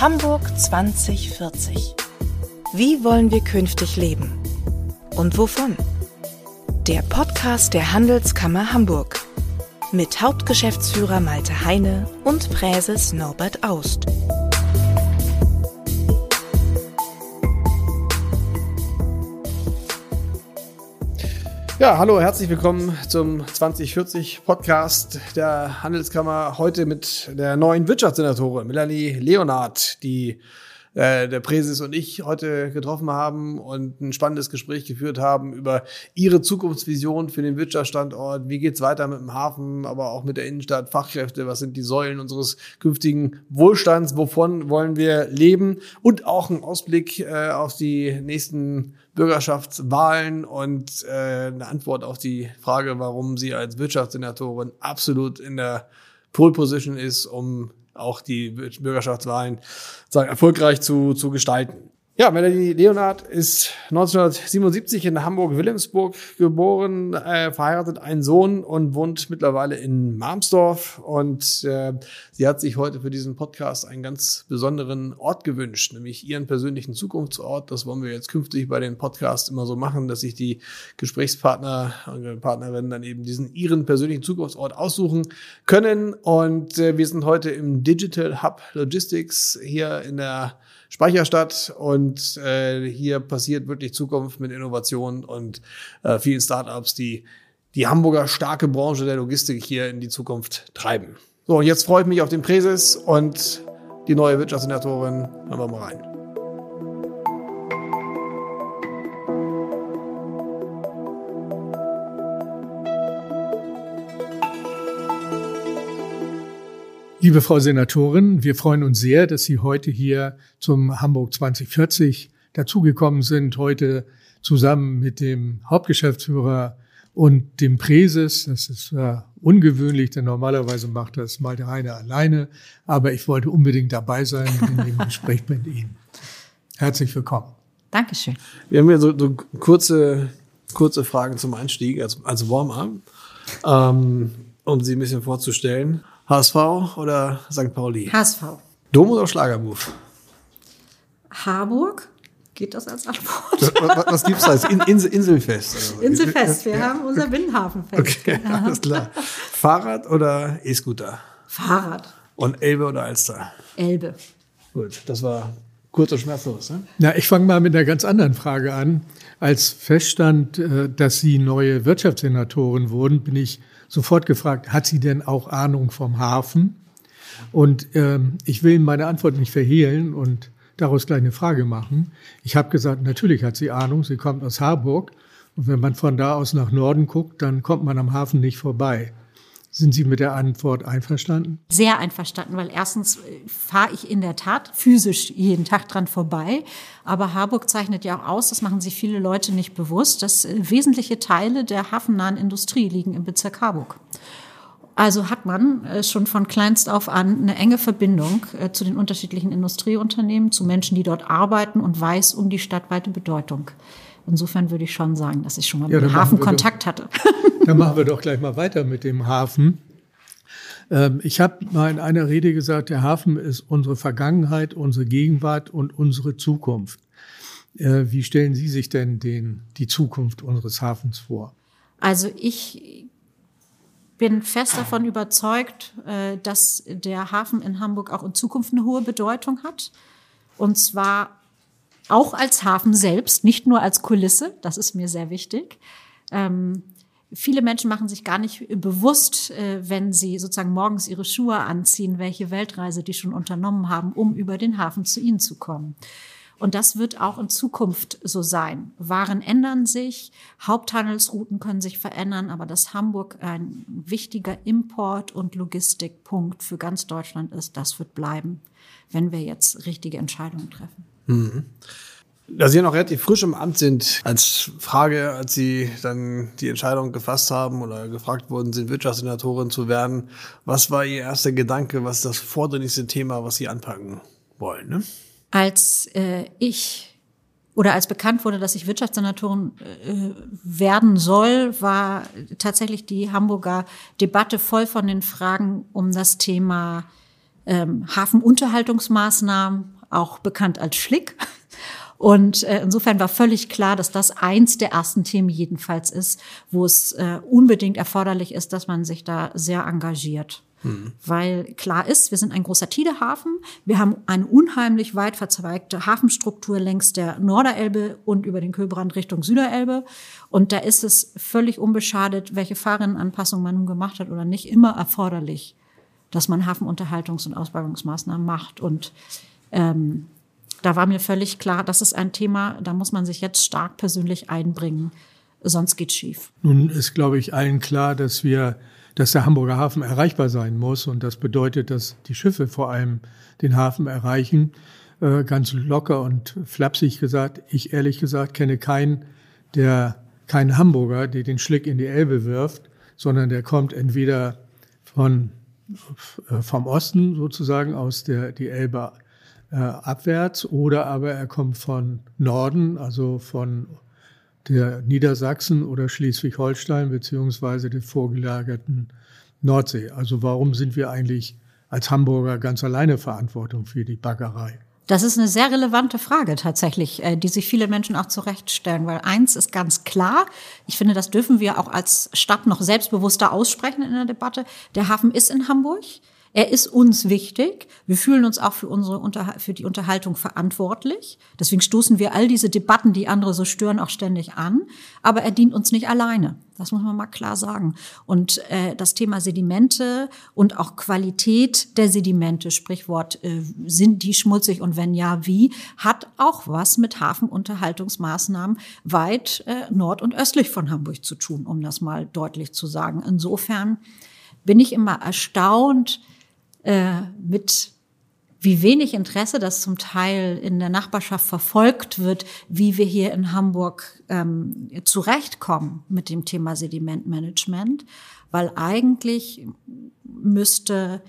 Hamburg 2040. Wie wollen wir künftig leben? Und wovon? Der Podcast der Handelskammer Hamburg mit Hauptgeschäftsführer Malte Heine und Präses Norbert Aust. Ja, hallo, herzlich willkommen zum 2040 Podcast der Handelskammer. Heute mit der neuen Wirtschaftssenatorin Melanie Leonard, die äh, der Präses und ich heute getroffen haben und ein spannendes Gespräch geführt haben über ihre Zukunftsvision für den Wirtschaftsstandort. Wie geht's weiter mit dem Hafen, aber auch mit der Innenstadt, Fachkräfte, was sind die Säulen unseres künftigen Wohlstands, wovon wollen wir leben? Und auch ein Ausblick äh, auf die nächsten Bürgerschaftswahlen und äh, eine Antwort auf die Frage, warum sie als Wirtschaftssenatorin absolut in der Pole Position ist, um auch die Bürgerschaftswahlen sagen, erfolgreich zu, zu gestalten. Ja, Melanie Leonard ist 1977 in Hamburg-Wilhelmsburg geboren, äh, verheiratet, einen Sohn und wohnt mittlerweile in Marmsdorf. Und äh, sie hat sich heute für diesen Podcast einen ganz besonderen Ort gewünscht, nämlich ihren persönlichen Zukunftsort. Das wollen wir jetzt künftig bei den Podcasts immer so machen, dass sich die Gesprächspartner und Partnerinnen dann eben diesen ihren persönlichen Zukunftsort aussuchen können. Und äh, wir sind heute im Digital Hub Logistics hier in der Speicherstadt und äh, hier passiert wirklich Zukunft mit Innovation und äh, vielen Startups, die die Hamburger starke Branche der Logistik hier in die Zukunft treiben. So, jetzt freue ich mich auf den Präses und die neue Wirtschaftssenatorin. Hören wir mal rein. Liebe Frau Senatorin, wir freuen uns sehr, dass Sie heute hier zum Hamburg 2040 dazugekommen sind, heute zusammen mit dem Hauptgeschäftsführer und dem Präses. Das ist äh, ungewöhnlich, denn normalerweise macht das Malte Heine alleine. Aber ich wollte unbedingt dabei sein in dem Gespräch mit Ihnen. Herzlich willkommen. Dankeschön. Wir haben hier so, so kurze, kurze Fragen zum Einstieg, als, als Warm-up, ähm, um Sie ein bisschen vorzustellen. HSV oder St. Pauli? HSV. Dom oder Schlagermove? Harburg. Geht das als Antwort? Was, was gibt's da? In, Insel, Inselfest? Also. Inselfest. Wir ja. haben unser Binnenhafenfest. Okay, genau. alles klar. Fahrrad oder E-Scooter? Fahrrad. Und Elbe oder Alster? Elbe. Gut, das war kurz und schmerzlos. Ne? Na, ich fange mal mit einer ganz anderen Frage an. Als feststand, äh, dass Sie neue Wirtschaftssenatorin wurden, bin ich sofort gefragt, hat sie denn auch Ahnung vom Hafen? Und ähm, ich will meine Antwort nicht verhehlen und daraus gleich eine Frage machen. Ich habe gesagt, natürlich hat sie Ahnung, sie kommt aus Harburg. Und wenn man von da aus nach Norden guckt, dann kommt man am Hafen nicht vorbei. Sind Sie mit der Antwort einverstanden? Sehr einverstanden, weil erstens äh, fahre ich in der Tat physisch jeden Tag dran vorbei. Aber Harburg zeichnet ja auch aus, das machen sich viele Leute nicht bewusst, dass äh, wesentliche Teile der hafennahen Industrie liegen im Bezirk Harburg. Also hat man äh, schon von kleinst auf an eine enge Verbindung zu den unterschiedlichen Industrieunternehmen, zu Menschen, die dort arbeiten und weiß um die stadtweite Bedeutung. Insofern würde ich schon sagen, dass ich schon mal ja, mit dem Hafen Kontakt hatte. Dann machen wir doch gleich mal weiter mit dem Hafen. Ähm, ich habe mal in einer Rede gesagt, der Hafen ist unsere Vergangenheit, unsere Gegenwart und unsere Zukunft. Äh, wie stellen Sie sich denn den, die Zukunft unseres Hafens vor? Also ich bin fest davon überzeugt, äh, dass der Hafen in Hamburg auch in Zukunft eine hohe Bedeutung hat. Und zwar auch als Hafen selbst, nicht nur als Kulisse, das ist mir sehr wichtig. Ähm, viele Menschen machen sich gar nicht bewusst, äh, wenn sie sozusagen morgens ihre Schuhe anziehen, welche Weltreise die schon unternommen haben, um über den Hafen zu ihnen zu kommen. Und das wird auch in Zukunft so sein. Waren ändern sich, Haupthandelsrouten können sich verändern, aber dass Hamburg ein wichtiger Import- und Logistikpunkt für ganz Deutschland ist, das wird bleiben, wenn wir jetzt richtige Entscheidungen treffen. Mhm. Da Sie ja noch relativ frisch im Amt sind, als Frage, als Sie dann die Entscheidung gefasst haben oder gefragt worden sind, Wirtschaftssenatorin zu werden, was war Ihr erster Gedanke, was das vordringlichste Thema, was Sie anpacken wollen? Ne? Als äh, ich oder als bekannt wurde, dass ich Wirtschaftssenatorin äh, werden soll, war tatsächlich die Hamburger Debatte voll von den Fragen um das Thema ähm, Hafenunterhaltungsmaßnahmen, auch bekannt als Schlick. Und äh, insofern war völlig klar, dass das eins der ersten Themen jedenfalls ist, wo es äh, unbedingt erforderlich ist, dass man sich da sehr engagiert. Mhm. Weil klar ist, wir sind ein großer Tidehafen. Wir haben eine unheimlich weit verzweigte Hafenstruktur längs der Norderelbe und über den Kühlbrand Richtung Süderelbe. Und da ist es völlig unbeschadet, welche Fahrrinnenanpassung man nun gemacht hat oder nicht, immer erforderlich, dass man Hafenunterhaltungs- und Ausbauungsmaßnahmen macht. Und ähm, da war mir völlig klar, das ist ein Thema, da muss man sich jetzt stark persönlich einbringen, sonst geht's schief. Nun ist, glaube ich, allen klar, dass wir dass der Hamburger Hafen erreichbar sein muss. Und das bedeutet, dass die Schiffe vor allem den Hafen erreichen. Äh, ganz locker und flapsig gesagt, ich ehrlich gesagt kenne keinen, der keinen Hamburger, der den Schlick in die Elbe wirft, sondern der kommt entweder von, äh, vom Osten sozusagen aus der die Elbe äh, abwärts oder aber er kommt von Norden, also von der Niedersachsen oder Schleswig-Holstein beziehungsweise der vorgelagerten Nordsee. Also warum sind wir eigentlich als Hamburger ganz alleine Verantwortung für die Baggerei? Das ist eine sehr relevante Frage tatsächlich, äh, die sich viele Menschen auch zurechtstellen, weil eins ist ganz klar, ich finde, das dürfen wir auch als Stadt noch selbstbewusster aussprechen in der Debatte. Der Hafen ist in Hamburg. Er ist uns wichtig. Wir fühlen uns auch für unsere für die Unterhaltung verantwortlich. Deswegen stoßen wir all diese Debatten, die andere so stören, auch ständig an. Aber er dient uns nicht alleine. Das muss man mal klar sagen. Und äh, das Thema Sedimente und auch Qualität der Sedimente, Sprichwort, äh, sind die schmutzig und wenn ja, wie, hat auch was mit Hafenunterhaltungsmaßnahmen weit äh, nord- und östlich von Hamburg zu tun, um das mal deutlich zu sagen. Insofern bin ich immer erstaunt, äh, mit wie wenig Interesse das zum Teil in der Nachbarschaft verfolgt wird, wie wir hier in Hamburg ähm, zurechtkommen mit dem Thema Sedimentmanagement, weil eigentlich müsste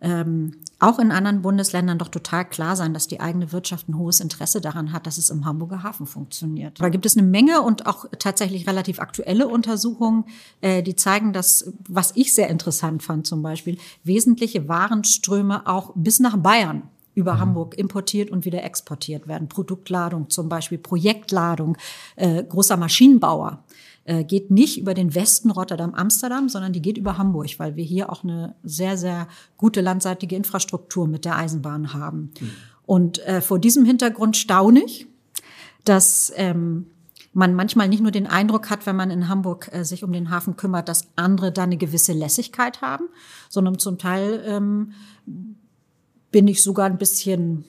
ähm, auch in anderen Bundesländern doch total klar sein, dass die eigene Wirtschaft ein hohes Interesse daran hat, dass es im Hamburger Hafen funktioniert. Da gibt es eine Menge und auch tatsächlich relativ aktuelle Untersuchungen, äh, die zeigen, dass, was ich sehr interessant fand zum Beispiel, wesentliche Warenströme auch bis nach Bayern über mhm. Hamburg importiert und wieder exportiert werden. Produktladung zum Beispiel, Projektladung, äh, großer Maschinenbauer äh, geht nicht über den Westen Rotterdam-Amsterdam, sondern die geht über Hamburg, weil wir hier auch eine sehr, sehr gute landseitige Infrastruktur mit der Eisenbahn haben. Mhm. Und äh, vor diesem Hintergrund staune ich, dass ähm, man manchmal nicht nur den Eindruck hat, wenn man in Hamburg äh, sich um den Hafen kümmert, dass andere da eine gewisse Lässigkeit haben, sondern zum Teil ähm, bin ich sogar ein bisschen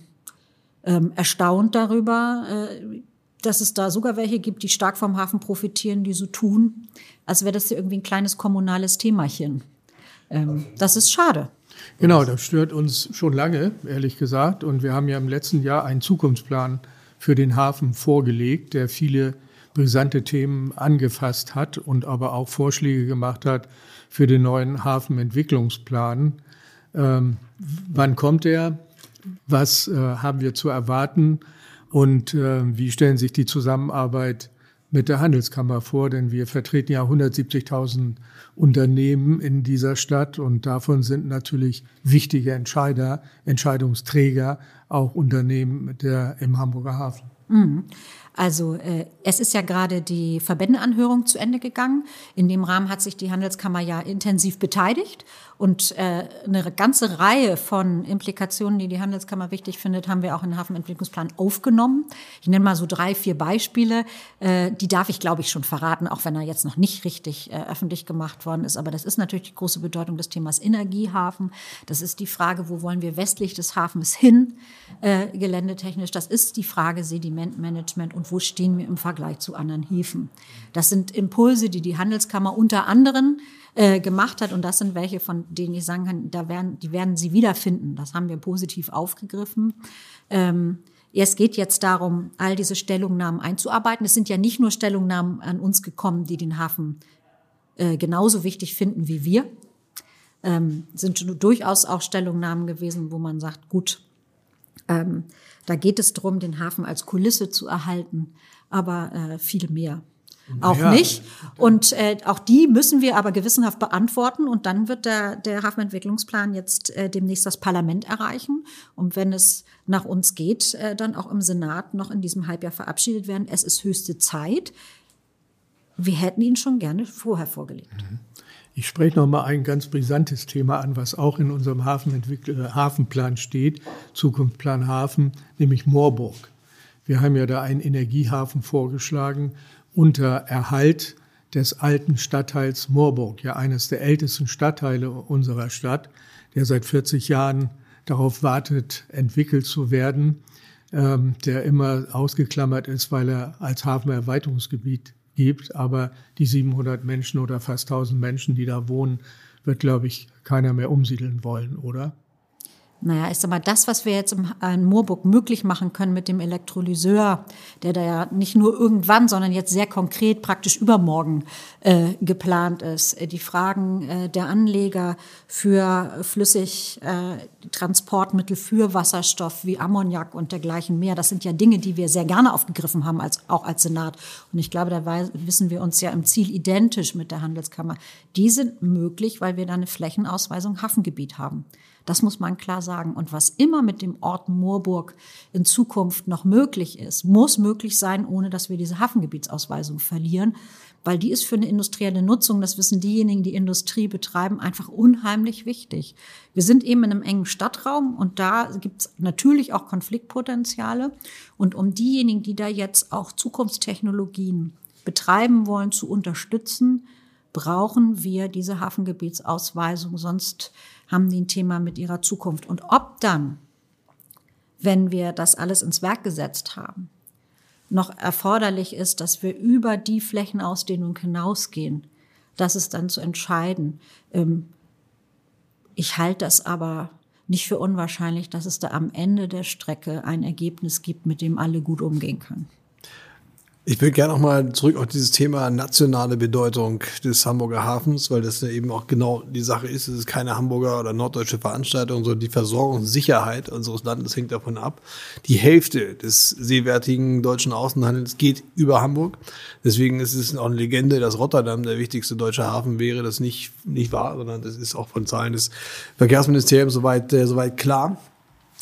ähm, erstaunt darüber, äh, dass es da sogar welche gibt, die stark vom Hafen profitieren, die so tun, als wäre das ja irgendwie ein kleines kommunales Themachen. Ähm, das ist schade. Genau, das stört uns schon lange, ehrlich gesagt. Und wir haben ja im letzten Jahr einen Zukunftsplan für den Hafen vorgelegt, der viele brisante Themen angefasst hat und aber auch Vorschläge gemacht hat für den neuen Hafenentwicklungsplan. Ähm, wann kommt er? Was äh, haben wir zu erwarten? Und äh, wie stellen sich die Zusammenarbeit mit der Handelskammer vor? Denn wir vertreten ja 170.000 Unternehmen in dieser Stadt und davon sind natürlich wichtige Entscheider, Entscheidungsträger auch Unternehmen der, im Hamburger Hafen. Mhm. Also äh, es ist ja gerade die Verbändeanhörung zu Ende gegangen. In dem Rahmen hat sich die Handelskammer ja intensiv beteiligt und äh, eine ganze Reihe von Implikationen, die die Handelskammer wichtig findet, haben wir auch in den Hafenentwicklungsplan aufgenommen. Ich nenne mal so drei, vier Beispiele. Äh, die darf ich, glaube ich, schon verraten, auch wenn er jetzt noch nicht richtig äh, öffentlich gemacht worden ist. Aber das ist natürlich die große Bedeutung des Themas Energiehafen. Das ist die Frage, wo wollen wir westlich des Hafens hin, äh, geländetechnisch. Das ist die Frage Sedimentmanagement und wo stehen wir im Vergleich zu anderen Häfen. Das sind Impulse, die die Handelskammer unter anderem äh, gemacht hat. Und das sind welche, von denen ich sagen kann, da werden, die werden Sie wiederfinden. Das haben wir positiv aufgegriffen. Ähm, es geht jetzt darum, all diese Stellungnahmen einzuarbeiten. Es sind ja nicht nur Stellungnahmen an uns gekommen, die den Hafen äh, genauso wichtig finden wie wir. Ähm, sind durchaus auch Stellungnahmen gewesen, wo man sagt, gut, ähm, da geht es darum, den Hafen als Kulisse zu erhalten, aber äh, viel mehr. auch Ja. nicht. Und äh, auch die müssen wir aber gewissenhaft beantworten. Und dann wird der, der Hafenentwicklungsplan jetzt äh, demnächst das Parlament erreichen. Und wenn es nach uns geht, äh, dann auch im Senat noch in diesem Halbjahr verabschiedet werden. Es ist höchste Zeit. Wir hätten ihn schon gerne vorher vorgelegt. Ich spreche noch mal ein ganz brisantes Thema an, was auch in unserem äh, Hafenplan steht, Zukunftsplan Hafen, nämlich Moorburg. Wir haben ja da einen Energiehafen vorgeschlagen unter Erhalt des alten Stadtteils Moorburg, ja eines der ältesten Stadtteile unserer Stadt, der seit 40 Jahren darauf wartet, entwickelt zu werden, ähm, der immer ausgeklammert ist, weil er als Hafenerweiterungsgebiet gibt. Aber die 700 Menschen oder fast 1000 Menschen, die da wohnen, wird, glaube ich, keiner mehr umsiedeln wollen, oder? Naja, ich sag mal, das, was wir jetzt im, in Moorburg möglich machen können mit dem Elektrolyseur, der da ja nicht nur irgendwann, sondern jetzt sehr konkret praktisch übermorgen äh, geplant ist. Äh, Die Fragen äh, der Anleger für flüssig äh, für Wasserstoff wie Ammoniak und dergleichen mehr, das sind ja Dinge, die wir sehr gerne aufgegriffen haben, als, auch als Senat. Und ich glaube, da wissen wir uns ja im Ziel identisch mit der Handelskammer. Die sind möglich, weil wir da eine Flächenausweisung Hafengebiet haben. Das muss man klar sagen. Und was immer mit dem Ort Moorburg in Zukunft noch möglich ist, muss möglich sein, ohne dass wir diese Hafengebietsausweisung verlieren, weil die ist für eine industrielle Nutzung, das wissen diejenigen, die Industrie betreiben, einfach unheimlich wichtig. Wir sind eben in einem engen Stadtraum und da gibt es natürlich auch Konfliktpotenziale. Und um diejenigen, die da jetzt auch Zukunftstechnologien betreiben wollen, zu unterstützen, brauchen wir diese Hafengebietsausweisung, sonst haben die ein Thema mit ihrer Zukunft. Und ob dann, wenn wir das alles ins Werk gesetzt haben, noch erforderlich ist, dass wir über die Flächenausdehnung hinausgehen, das ist dann zu entscheiden. Ähm, Ich halte das aber nicht für unwahrscheinlich, dass es da am Ende der Strecke ein Ergebnis gibt, mit dem alle gut umgehen können. Ich will gerne noch mal zurück auf dieses Thema nationale Bedeutung des Hamburger Hafens, weil das ja eben auch genau die Sache ist. Es ist keine Hamburger oder norddeutsche Veranstaltung, sondern die Versorgungssicherheit unseres Landes hängt davon ab. Die Hälfte des seewertigen deutschen Außenhandels geht über Hamburg. Deswegen ist es auch eine Legende, dass Rotterdam der wichtigste deutsche Hafen wäre. Das nicht, nicht wahr, sondern das ist auch von Zahlen des Verkehrsministeriums soweit, äh, soweit klar.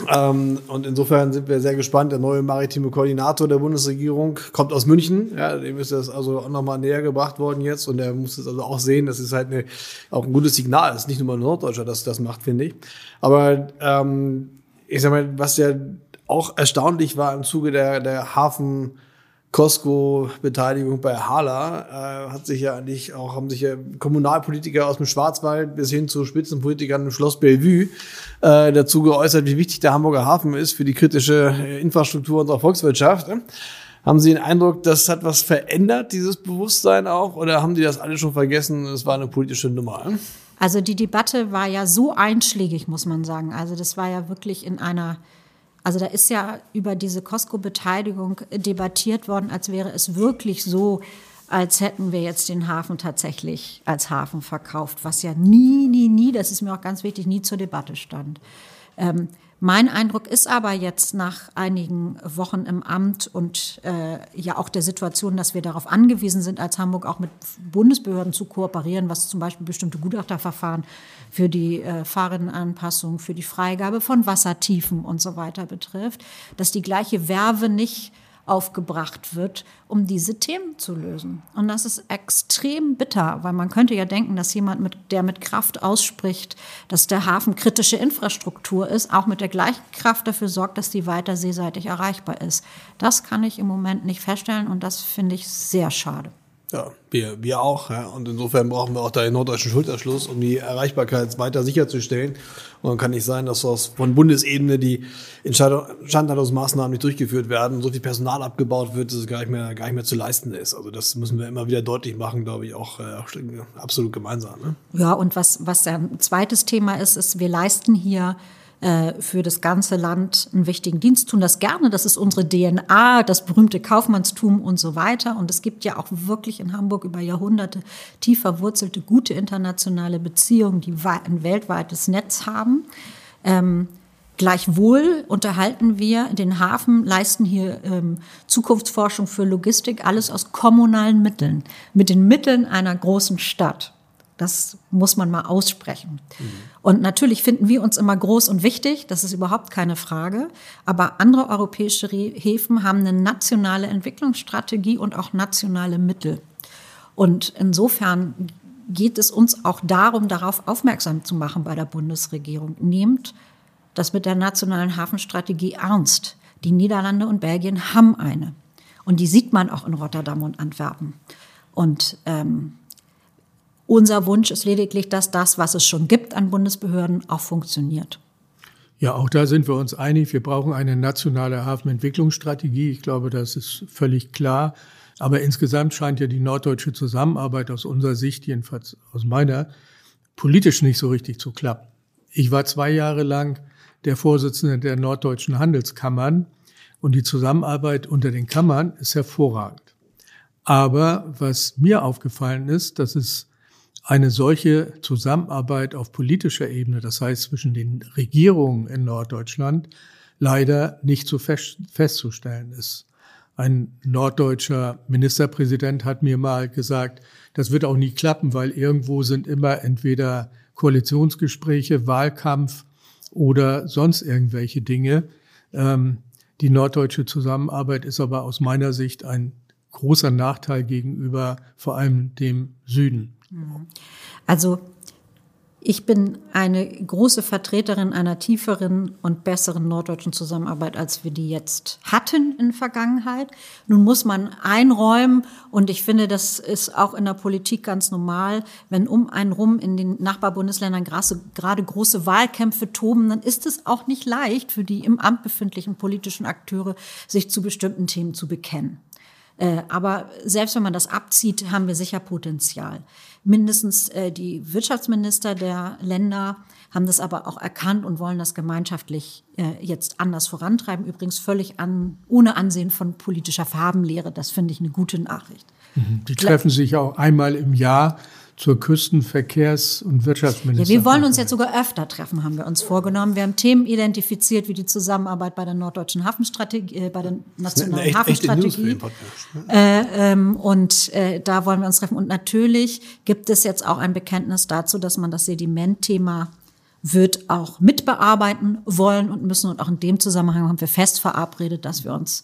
Ähm, und insofern sind wir sehr gespannt. Der neue maritime Koordinator der Bundesregierung kommt aus München. Ja, dem ist das also auch nochmal näher gebracht worden jetzt. Und er muss es also auch sehen, das ist halt eine, auch ein gutes Signal. Es ist nicht nur mal Norddeutscher, das das macht, finde ich. Aber ähm, ich sag mal, was ja auch erstaunlich war im Zuge der, der Hafen Costco-Beteiligung bei Hala äh, hat sich ja eigentlich auch, haben sich ja Kommunalpolitiker aus dem Schwarzwald bis hin zu Spitzenpolitikern im Schloss Bellevue äh, dazu geäußert, wie wichtig der Hamburger Hafen ist für die kritische äh, Infrastruktur unserer Volkswirtschaft. Ne? Haben Sie den Eindruck, das hat was verändert, dieses Bewusstsein auch, oder haben die das alle schon vergessen? Es war eine politische Nummer. Also die Debatte war ja so einschlägig, muss man sagen. Also das war ja wirklich in einer, also da ist ja über diese Costco-Beteiligung debattiert worden, als wäre es wirklich so, als hätten wir jetzt den Hafen tatsächlich als Hafen verkauft, was ja nie, nie, nie, das ist mir auch ganz wichtig, nie zur Debatte stand. Ähm, mein Eindruck ist aber jetzt nach einigen Wochen im Amt und äh, ja auch der Situation, dass wir darauf angewiesen sind, als Hamburg auch mit Bundesbehörden zu kooperieren, was zum Beispiel bestimmte Gutachterverfahren für die äh, Fahrrinnenanpassung, für die Freigabe von Wassertiefen und so weiter betrifft, dass die gleiche Werbe nicht aufgebracht wird, um diese Themen zu lösen. Und das ist extrem bitter, weil man könnte ja denken, dass jemand, mit, der mit Kraft ausspricht, dass der Hafen kritische Infrastruktur ist, auch mit der gleichen Kraft dafür sorgt, dass die weiter seeseitig erreichbar ist. Das kann ich im Moment nicht feststellen und das finde ich sehr schade. Ja, wir, wir auch. Ja. Und insofern brauchen wir auch da den norddeutschen Schulterschluss, um die Erreichbarkeit weiter sicherzustellen. Und dann kann nicht sein, dass aus, von Bundesebene die Instandhaltungsmaßnahmen nicht durchgeführt werden, so viel Personal abgebaut wird, dass es gar nicht mehr, gar nicht mehr zu leisten ist. Also das müssen wir immer wieder deutlich machen, glaube ich, auch äh, absolut gemeinsam. Ne? Ja, und was, was ein zweites Thema ist, ist, wir leisten hier für das ganze Land einen wichtigen Dienst, tun das gerne. Das ist unsere DNA, das berühmte Kaufmannstum und so weiter. Und es gibt ja auch wirklich in Hamburg über Jahrhunderte tief verwurzelte, gute internationale Beziehungen, die ein weltweites Netz haben. Ähm, Gleichwohl unterhalten wir den Hafen, leisten hier ähm, Zukunftsforschung für Logistik, alles aus kommunalen Mitteln, mit den Mitteln einer großen Stadt. Das muss man mal aussprechen. Mhm. Und natürlich finden wir uns immer groß und wichtig, das ist überhaupt keine Frage. Aber andere europäische Häfen haben eine nationale Entwicklungsstrategie und auch nationale Mittel. Und insofern geht es uns auch darum, darauf aufmerksam zu machen bei der Bundesregierung. Nehmt das mit der nationalen Hafenstrategie ernst. Die Niederlande und Belgien haben eine. Und die sieht man auch in Rotterdam und Antwerpen. Und ähm, unser Wunsch ist lediglich, dass das, was es schon gibt an Bundesbehörden, auch funktioniert. Ja, auch da sind wir uns einig. Wir brauchen eine nationale Hafenentwicklungsstrategie. Ich glaube, das ist völlig klar. Aber insgesamt scheint ja die norddeutsche Zusammenarbeit aus unserer Sicht, jedenfalls aus meiner, politisch nicht so richtig zu klappen. Ich war zwei Jahre lang der Vorsitzende der norddeutschen Handelskammern und die Zusammenarbeit unter den Kammern ist hervorragend. Aber was mir aufgefallen ist, dass es eine solche Zusammenarbeit auf politischer Ebene, das heißt zwischen den Regierungen in Norddeutschland, leider nicht so fest, festzustellen ist. Ein norddeutscher Ministerpräsident hat mir mal gesagt, das wird auch nie klappen, weil irgendwo sind immer entweder Koalitionsgespräche, Wahlkampf oder sonst irgendwelche Dinge. Ähm, die norddeutsche Zusammenarbeit ist aber aus meiner Sicht ein großer Nachteil gegenüber vor allem dem Süden. Also ich bin eine große Vertreterin einer tieferen und besseren norddeutschen Zusammenarbeit, als wir die jetzt hatten in Vergangenheit. Nun muss man einräumen, und ich finde, das ist auch in der Politik ganz normal, wenn um einen rum in den Nachbarbundesländern gerade große Wahlkämpfe toben, dann ist es auch nicht leicht für die im Amt befindlichen politischen Akteure, sich zu bestimmten Themen zu bekennen. Äh, aber selbst wenn man das abzieht, haben wir sicher Potenzial. Mindestens äh, die Wirtschaftsminister der Länder haben das aber auch erkannt und wollen das gemeinschaftlich äh, jetzt anders vorantreiben. Übrigens völlig an, ohne Ansehen von politischer Farbenlehre. Das finde ich eine gute Nachricht. Mhm. Die treffen sich auch einmal im Jahr zur Küstenverkehrs- und Wirtschaftsministerin. Ja, wir wollen uns jetzt sogar öfter treffen, haben wir uns vorgenommen. Wir haben Themen identifiziert, wie die Zusammenarbeit bei der norddeutschen Hafenstrategie, äh, bei der nationalen echt, Hafenstrategie. Ne? äh, ähm, und äh, da wollen wir uns treffen. Und natürlich gibt es jetzt auch ein Bekenntnis dazu, dass man das Sedimentthema wird auch mitbearbeiten wollen und müssen. Und auch in dem Zusammenhang haben wir fest verabredet, dass wir uns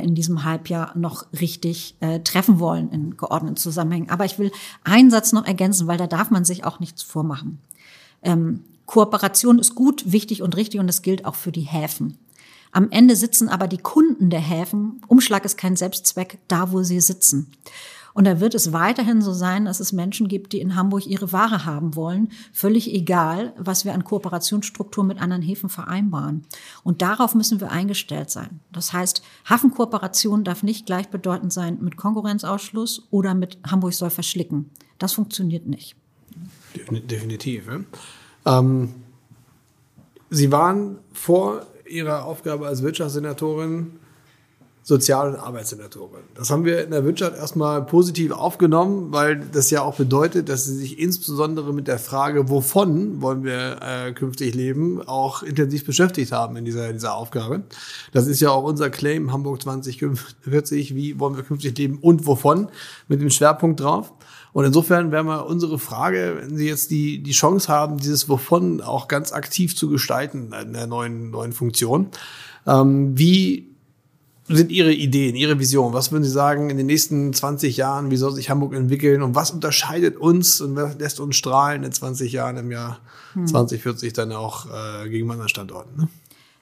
in diesem Halbjahr noch richtig äh, treffen wollen in geordneten Zusammenhängen. Aber ich will einen Satz noch ergänzen, weil da darf man sich auch nichts vormachen. Ähm, Kooperation ist gut, wichtig und richtig und das gilt auch für die Häfen. Am Ende sitzen aber die Kunden der Häfen, Umschlag ist kein Selbstzweck, da wo sie sitzen. Und da wird es weiterhin so sein, dass es Menschen gibt, die in Hamburg ihre Ware haben wollen, völlig egal, was wir an Kooperationsstrukturen mit anderen Häfen vereinbaren. Und darauf müssen wir eingestellt sein. Das heißt, Hafenkooperation darf nicht gleichbedeutend sein mit Konkurrenzausschluss oder mit Hamburg soll verschlicken. Das funktioniert nicht. Definitiv. Ja? Ähm, Sie waren vor Ihrer Aufgabe als Wirtschaftssenatorin Sozial- und Arbeitssenatorin. Das haben wir in der Wirtschaft erstmal positiv aufgenommen, weil das ja auch bedeutet, dass sie sich insbesondere mit der Frage, wovon wollen wir äh, künftig leben, auch intensiv beschäftigt haben in dieser, dieser Aufgabe. Das ist ja auch unser Claim Hamburg 2040, wie wollen wir künftig leben und wovon, mit dem Schwerpunkt drauf. Und insofern wäre mal unsere Frage, wenn Sie jetzt die, die Chance haben, dieses Wovon auch ganz aktiv zu gestalten in der neuen, neuen Funktion, ähm, wie sind Ihre Ideen, Ihre Vision? Was würden Sie sagen in den nächsten 20 Jahren? Wie soll sich Hamburg entwickeln? Und was unterscheidet uns und was lässt uns strahlen in 20 Jahren im Jahr hm. 2040 dann auch äh, gegen anderen Standorten? Ne?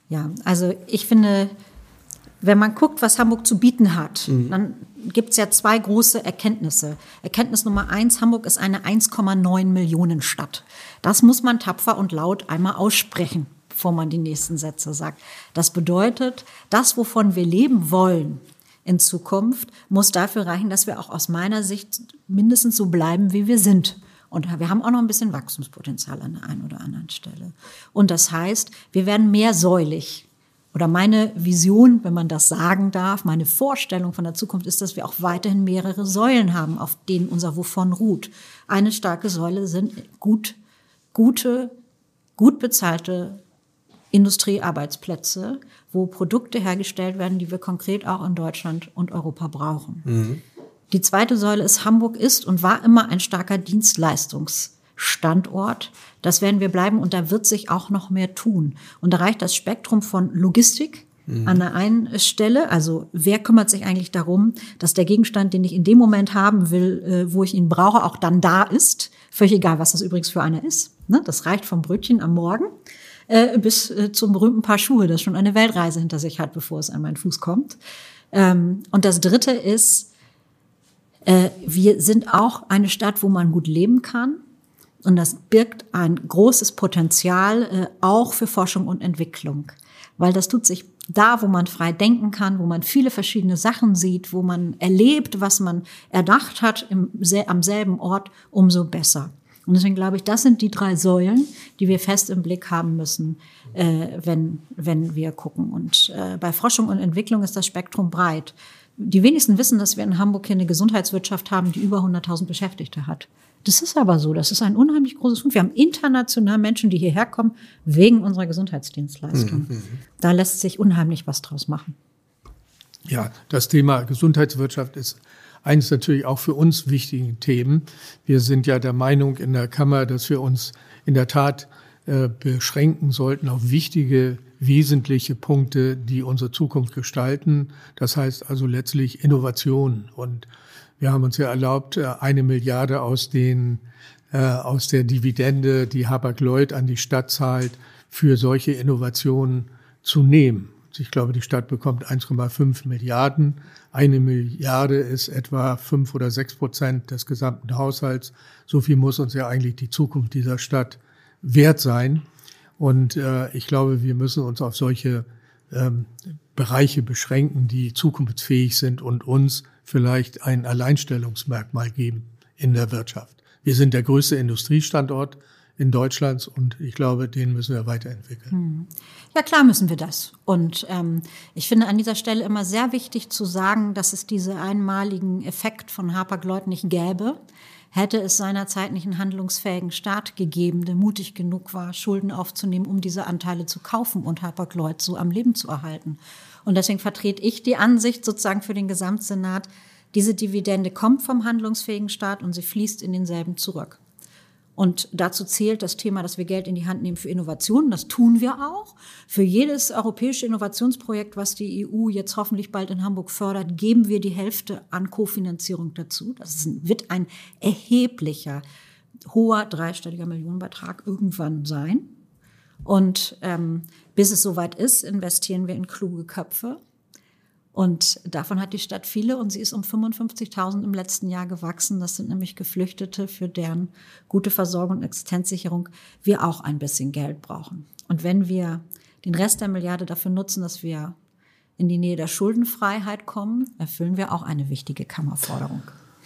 Ja, also ich finde, wenn man guckt, was Hamburg zu bieten hat, mhm. dann gibt es ja zwei große Erkenntnisse. Erkenntnis Nummer eins, Hamburg ist eine 1,9 Millionen Stadt. Das muss man tapfer und laut einmal aussprechen bevor man die nächsten Sätze sagt. Das bedeutet, das, wovon wir leben wollen in Zukunft, muss dafür reichen, dass wir auch aus meiner Sicht mindestens so bleiben, wie wir sind. Und wir haben auch noch ein bisschen Wachstumspotenzial an der einen oder anderen Stelle. Und das heißt, wir werden mehrsäulig. Oder meine Vision, wenn man das sagen darf, meine Vorstellung von der Zukunft ist, dass wir auch weiterhin mehrere Säulen haben, auf denen unser Wovon ruht. Eine starke Säule sind gut, gute, gut bezahlte Industriearbeitsplätze, wo Produkte hergestellt werden, die wir konkret auch in Deutschland und Europa brauchen. Mhm. Die zweite Säule ist, Hamburg ist und war immer ein starker Dienstleistungsstandort. Das werden wir bleiben und da wird sich auch noch mehr tun. Und da reicht das Spektrum von Logistik, mhm. an der einen Stelle. Also wer kümmert sich eigentlich darum, dass der Gegenstand, den ich in dem Moment haben will, äh, wo ich ihn brauche, auch dann da ist. Völlig egal, was das übrigens für einer ist. Ne? Das reicht vom Brötchen am Morgen äh, bis äh, zum berühmten Paar Schuhe, das schon eine Weltreise hinter sich hat, bevor es an meinen Fuß kommt. Ähm, und das Dritte ist, äh, wir sind auch eine Stadt, wo man gut leben kann. Und das birgt ein großes Potenzial äh, auch für Forschung und Entwicklung. Weil das tut sich da, wo man frei denken kann, wo man viele verschiedene Sachen sieht, wo man erlebt, was man erdacht hat im, am selben Ort, umso besser. Und deswegen glaube ich, das sind die drei Säulen, die wir fest im Blick haben müssen, äh, wenn, wenn wir gucken. Und äh, bei Forschung und Entwicklung ist das Spektrum breit. Die wenigsten wissen, dass wir in Hamburg hier eine Gesundheitswirtschaft haben, die über 100.000 Beschäftigte hat. Das ist aber so. Das ist ein unheimlich großes Fund. Wir haben international Menschen, die hierher kommen, wegen unserer Gesundheitsdienstleistung. Mhm. Da lässt sich unheimlich was draus machen. Ja, das Thema Gesundheitswirtschaft ist eines natürlich auch für uns wichtigen Themen. Wir sind ja der Meinung in der Kammer, dass wir uns in der Tat äh, beschränken sollten auf wichtige, wesentliche Punkte, die unsere Zukunft gestalten. Das heißt also letztlich Innovation und wir haben uns ja erlaubt, äh, eine Milliarde aus den äh, aus der Dividende, die Hapag-Lloyd an die Stadt zahlt, für solche Innovationen zu nehmen. Ich glaube, die Stadt bekommt 1,5 Milliarden. Eine Milliarde ist etwa fünf oder sechs Prozent des gesamten Haushalts. So viel muss uns ja eigentlich die Zukunft dieser Stadt wert sein. Und äh, ich glaube, wir müssen uns auf solche ähm, Bereiche beschränken, die zukunftsfähig sind und uns vielleicht ein Alleinstellungsmerkmal geben in der Wirtschaft. Wir sind der größte Industriestandort in Deutschland und ich glaube, den müssen wir weiterentwickeln. Hm. Ja, klar müssen wir das. Und ähm, ich finde an dieser Stelle immer sehr wichtig zu sagen, dass es diese einmaligen Effekt von Hapag-Lloyd nicht gäbe, hätte es seinerzeit nicht einen handlungsfähigen Staat gegeben, der mutig genug war, Schulden aufzunehmen, um diese Anteile zu kaufen und Hapag-Lloyd so am Leben zu erhalten. Und deswegen vertrete ich die Ansicht sozusagen für den Gesamtsenat, diese Dividende kommt vom handlungsfähigen Staat und sie fließt in denselben zurück. Und dazu zählt das Thema, dass wir Geld in die Hand nehmen für Innovationen. Das tun wir auch. Für jedes europäische Innovationsprojekt, was die EU jetzt hoffentlich bald in Hamburg fördert, geben wir die Hälfte an Kofinanzierung dazu. Das wird ein erheblicher, hoher dreistelliger Millionenbetrag irgendwann sein. Und ähm, bis es soweit ist, investieren wir in kluge Köpfe. Und davon hat die Stadt viele und sie ist um 55.000 im letzten Jahr gewachsen. Das sind nämlich Geflüchtete, für deren gute Versorgung und Existenzsicherung wir auch ein bisschen Geld brauchen. Und wenn wir den Rest der Milliarde dafür nutzen, dass wir in die Nähe der Schuldenfreiheit kommen, erfüllen wir auch eine wichtige Kammerforderung.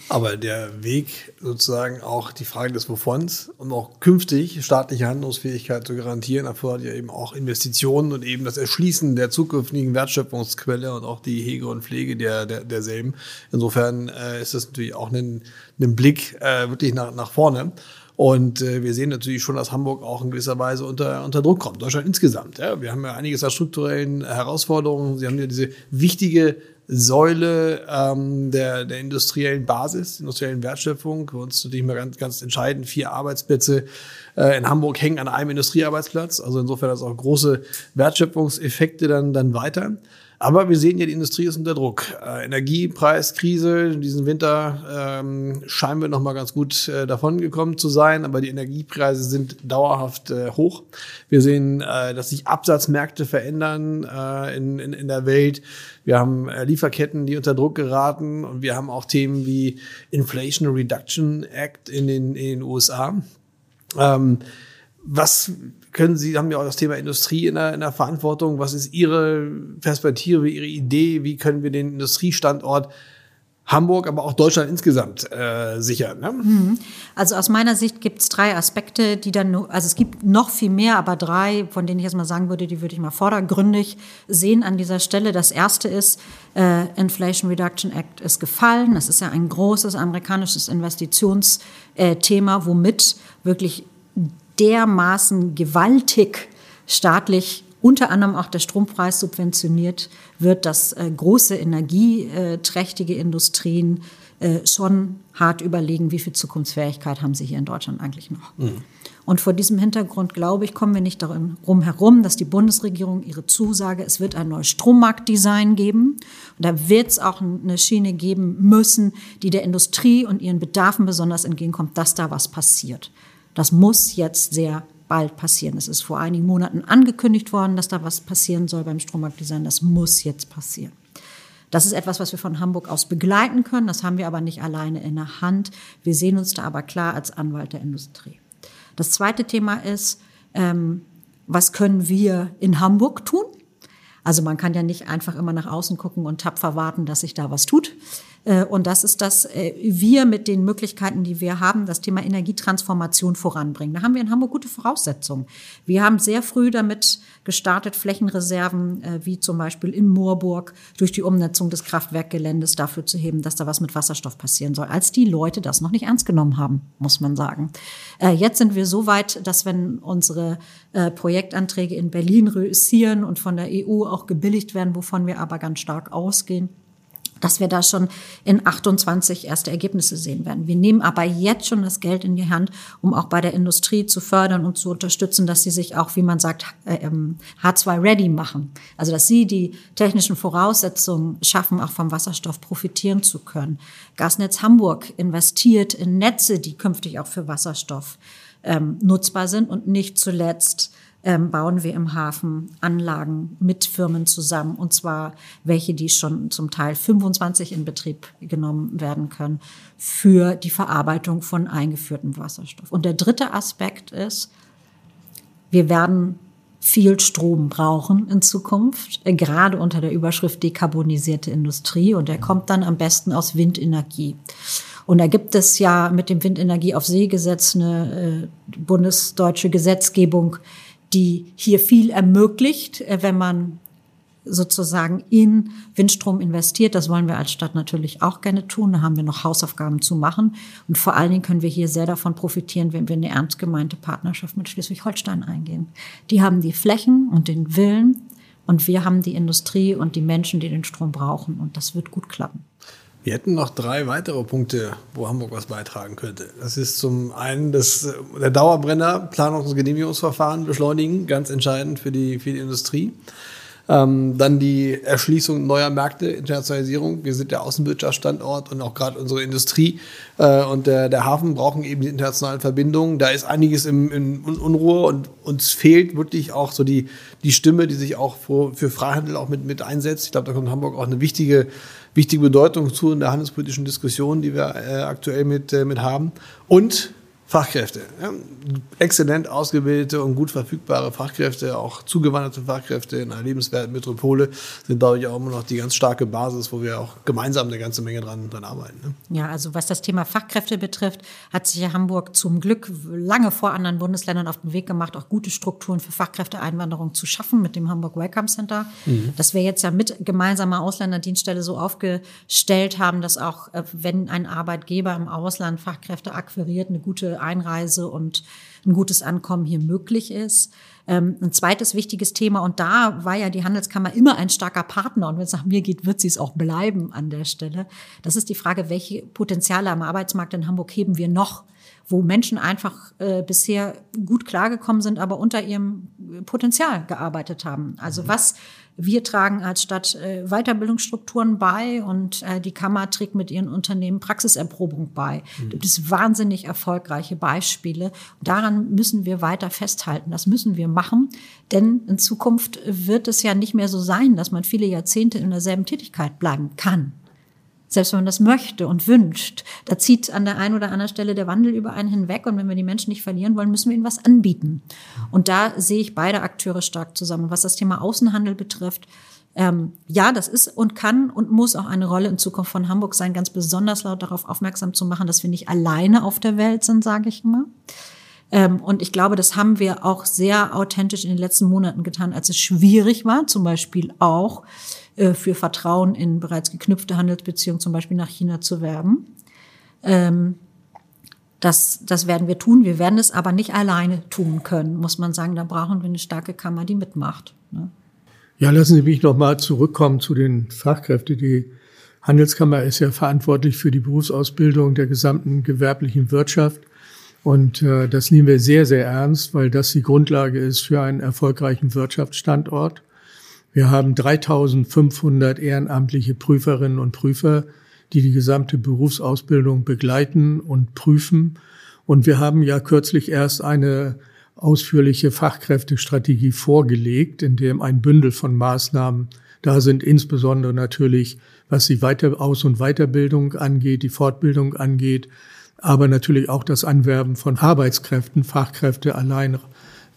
Aber der Weg sozusagen auch die Frage des Wovons, um auch künftig staatliche Handlungsfähigkeit zu garantieren, erfordert ja eben auch Investitionen und eben das Erschließen der zukünftigen Wertschöpfungsquelle und auch die Hege und Pflege der, der, derselben. Insofern äh, ist das natürlich auch ein, ein Blick äh, wirklich nach, nach vorne. Und äh, wir sehen natürlich schon, dass Hamburg auch in gewisser Weise unter, unter Druck kommt. Deutschland insgesamt. Ja. Wir haben ja einiges an strukturellen Herausforderungen. Sie haben ja diese wichtige Säule ähm, der, der industriellen Basis, industriellen Wertschöpfung. Für uns natürlich mal ganz, ganz entscheidend. Vier Arbeitsplätze äh, in Hamburg hängen an einem Industriearbeitsplatz. Also insofern das auch große Wertschöpfungseffekte dann, dann weiter. Aber wir sehen ja, die Industrie ist unter Druck. Äh, Energiepreiskrise, diesen Winter ähm, scheinen wir noch mal ganz gut äh, davon gekommen zu sein, aber die Energiepreise sind dauerhaft äh, hoch. Wir sehen, äh, dass sich Absatzmärkte verändern äh, in, in, in der Welt. Wir haben äh, Lieferketten, die unter Druck geraten und wir haben auch Themen wie Inflation Reduction Act in den, in den USA. Ähm, was können Sie, haben ja auch das Thema Industrie in der, in der Verantwortung. Was ist Ihre Perspektive, Ihre Idee? Wie können wir den Industriestandort Hamburg, aber auch Deutschland insgesamt äh, sichern. Ne? Mhm. Also aus meiner Sicht gibt es drei Aspekte, die dann, also es gibt noch viel mehr, aber drei, von denen ich jetzt mal sagen würde, die würde ich mal vordergründig sehen an dieser Stelle. Das erste ist, äh, Inflation Reduction Act ist gefallen. Das ist ja ein großes amerikanisches Investitionsthema, äh, womit wirklich dermaßen gewaltig staatlich unter anderem auch der Strompreis subventioniert wird, dass äh, große energieträchtige Industrien äh, schon hart überlegen, wie viel Zukunftsfähigkeit haben sie hier in Deutschland eigentlich noch. Mhm. Und vor diesem Hintergrund, glaube ich, kommen wir nicht darum herum, dass die Bundesregierung ihre Zusage, es wird ein neues Strommarktdesign geben. Und da wird es auch eine Schiene geben müssen, die der Industrie und ihren Bedarfen besonders entgegenkommt, dass da was passiert. Das muss jetzt sehr bald passieren. Es ist vor einigen Monaten angekündigt worden, dass da was passieren soll beim Strommarktdesign. Das muss jetzt passieren. Das ist etwas, was wir von Hamburg aus begleiten können. Das haben wir aber nicht alleine in der Hand. Wir sehen uns da aber klar als Anwalt der Industrie. Das zweite Thema ist, ähm, was können wir in Hamburg tun? Also man kann ja nicht einfach immer nach außen gucken und tapfer warten, dass sich da was tut. Äh, und das ist, dass äh, wir mit den Möglichkeiten, die wir haben, das Thema Energietransformation voranbringen. Da haben wir in Hamburg gute Voraussetzungen. Wir haben sehr früh damit gestartet, Flächenreserven, äh, wie zum Beispiel in Moorburg, durch die Umnutzung des Kraftwerkgeländes dafür zu heben, dass da was mit Wasserstoff passieren soll, als die Leute das noch nicht ernst genommen haben, muss man sagen. Jetzt sind wir so weit, dass wenn unsere Projektanträge in Berlin reüssieren und von der EU auch gebilligt werden, wovon wir aber ganz stark ausgehen, dass wir da schon in 28 erste Ergebnisse sehen werden. Wir nehmen aber jetzt schon das Geld in die Hand, um auch bei der Industrie zu fördern und zu unterstützen, dass sie sich auch, wie man sagt, H2-ready ähm, machen. Also dass sie die technischen Voraussetzungen schaffen, auch vom Wasserstoff profitieren zu können. Gasnetz Hamburg investiert in Netze, die künftig auch für Wasserstoff ähm, nutzbar sind und nicht zuletzt ähm, bauen wir im Hafen Anlagen mit Firmen zusammen. Und zwar welche, die schon zum Teil 25 in Betrieb genommen werden können für die Verarbeitung von eingeführtem Wasserstoff. Und der dritte Aspekt ist, wir werden viel Strom brauchen in Zukunft, äh, gerade unter der Überschrift dekarbonisierte Industrie. Und der kommt dann am besten aus Windenergie. Und da gibt es ja mit dem Windenergie auf See Gesetz eine äh, bundesdeutsche Gesetzgebung, die hier viel ermöglicht, äh, wenn man sozusagen in Windstrom investiert. Das wollen wir als Stadt natürlich auch gerne tun. Da haben wir noch Hausaufgaben zu machen. Und vor allen Dingen können wir hier sehr davon profitieren, wenn wir eine ernst gemeinte Partnerschaft mit Schleswig-Holstein eingehen. Die haben die Flächen und den Willen und wir haben die Industrie und die Menschen, die den Strom brauchen. Und das wird gut klappen. Wir hätten noch drei weitere Punkte, wo Hamburg was beitragen könnte. Das ist zum einen das, der Dauerbrenner, Planungs- und Genehmigungsverfahren beschleunigen, ganz entscheidend für die, für die Industrie. Ähm, dann die Erschließung neuer Märkte, Internationalisierung. Wir sind der Außenwirtschaftsstandort und auch gerade unsere Industrie äh, und der, der Hafen brauchen eben die internationalen Verbindungen. Da ist einiges im, in Unruhe und uns fehlt wirklich auch so die, die Stimme, die sich auch für, für Freihandel auch mit, mit einsetzt. Ich glaube, da kommt Hamburg auch eine wichtige, wichtige Bedeutung zu in der handelspolitischen Diskussion, die wir äh, aktuell mit, äh, mit haben. Und Fachkräfte. Ja, exzellent ausgebildete und gut verfügbare Fachkräfte, auch zugewanderte Fachkräfte in einer lebenswerten Metropole sind, glaube ich, auch immer noch die ganz starke Basis, wo wir auch gemeinsam eine ganze Menge dran, dran arbeiten. Ne? Ja, also was das Thema Fachkräfte betrifft, hat sich ja Hamburg zum Glück lange vor anderen Bundesländern auf den Weg gemacht, auch gute Strukturen für Fachkräfteeinwanderung zu schaffen mit dem Hamburg Welcome Center. Mhm. Das wir jetzt ja mit gemeinsamer Ausländerdienststelle so aufgestellt haben, dass auch, äh, wenn ein Arbeitgeber im Ausland Fachkräfte akquiriert, eine gute Einreise und ein gutes Ankommen hier möglich ist. Ähm, ein zweites wichtiges Thema, und da war ja die Handelskammer immer ein starker Partner, und wenn es nach mir geht, wird sie es auch bleiben an der Stelle. Das ist die Frage, welche Potenziale am Arbeitsmarkt in Hamburg heben wir noch? wo Menschen einfach äh, bisher gut klargekommen sind, aber unter ihrem Potenzial gearbeitet haben. Also was wir tragen als Stadt äh, Weiterbildungsstrukturen bei und äh, die Kammer trägt mit ihren Unternehmen Praxiserprobung bei. Mhm. Gibt es wahnsinnig erfolgreiche Beispiele. Und daran müssen wir weiter festhalten. Das müssen wir machen, denn in Zukunft wird es ja nicht mehr so sein, dass man viele Jahrzehnte in derselben Tätigkeit bleiben kann selbst wenn man das möchte und wünscht. Da zieht an der einen oder anderen Stelle der Wandel über einen hinweg und wenn wir die Menschen nicht verlieren wollen, müssen wir ihnen was anbieten. Und da sehe ich beide Akteure stark zusammen. Was das Thema Außenhandel betrifft, ähm, ja, das ist und kann und muss auch eine Rolle in Zukunft von Hamburg sein, ganz besonders laut darauf aufmerksam zu machen, dass wir nicht alleine auf der Welt sind, sage ich immer. Ähm, und ich glaube, das haben wir auch sehr authentisch in den letzten Monaten getan, als es schwierig war, zum Beispiel auch für Vertrauen in bereits geknüpfte Handelsbeziehungen zum Beispiel nach China zu werben. Ähm, Das, das werden wir tun. Wir werden es aber nicht alleine tun können, muss man sagen. Da brauchen wir eine starke Kammer, die mitmacht. Ne? Ja, lassen Sie mich noch mal zurückkommen zu den Fachkräften. Die Handelskammer ist ja verantwortlich für die Berufsausbildung der gesamten gewerblichen Wirtschaft. Und äh, das nehmen wir sehr, sehr ernst, weil das die Grundlage ist für einen erfolgreichen Wirtschaftsstandort. Wir haben 3500 ehrenamtliche Prüferinnen und Prüfer, die die gesamte Berufsausbildung begleiten und prüfen. Und wir haben ja kürzlich erst eine ausführliche Fachkräftestrategie vorgelegt, in dem ein Bündel von Maßnahmen da sind, insbesondere natürlich, was die Weiter Aus- und Weiterbildung angeht, die Fortbildung angeht, aber natürlich auch das Anwerben von Arbeitskräften. Fachkräfte allein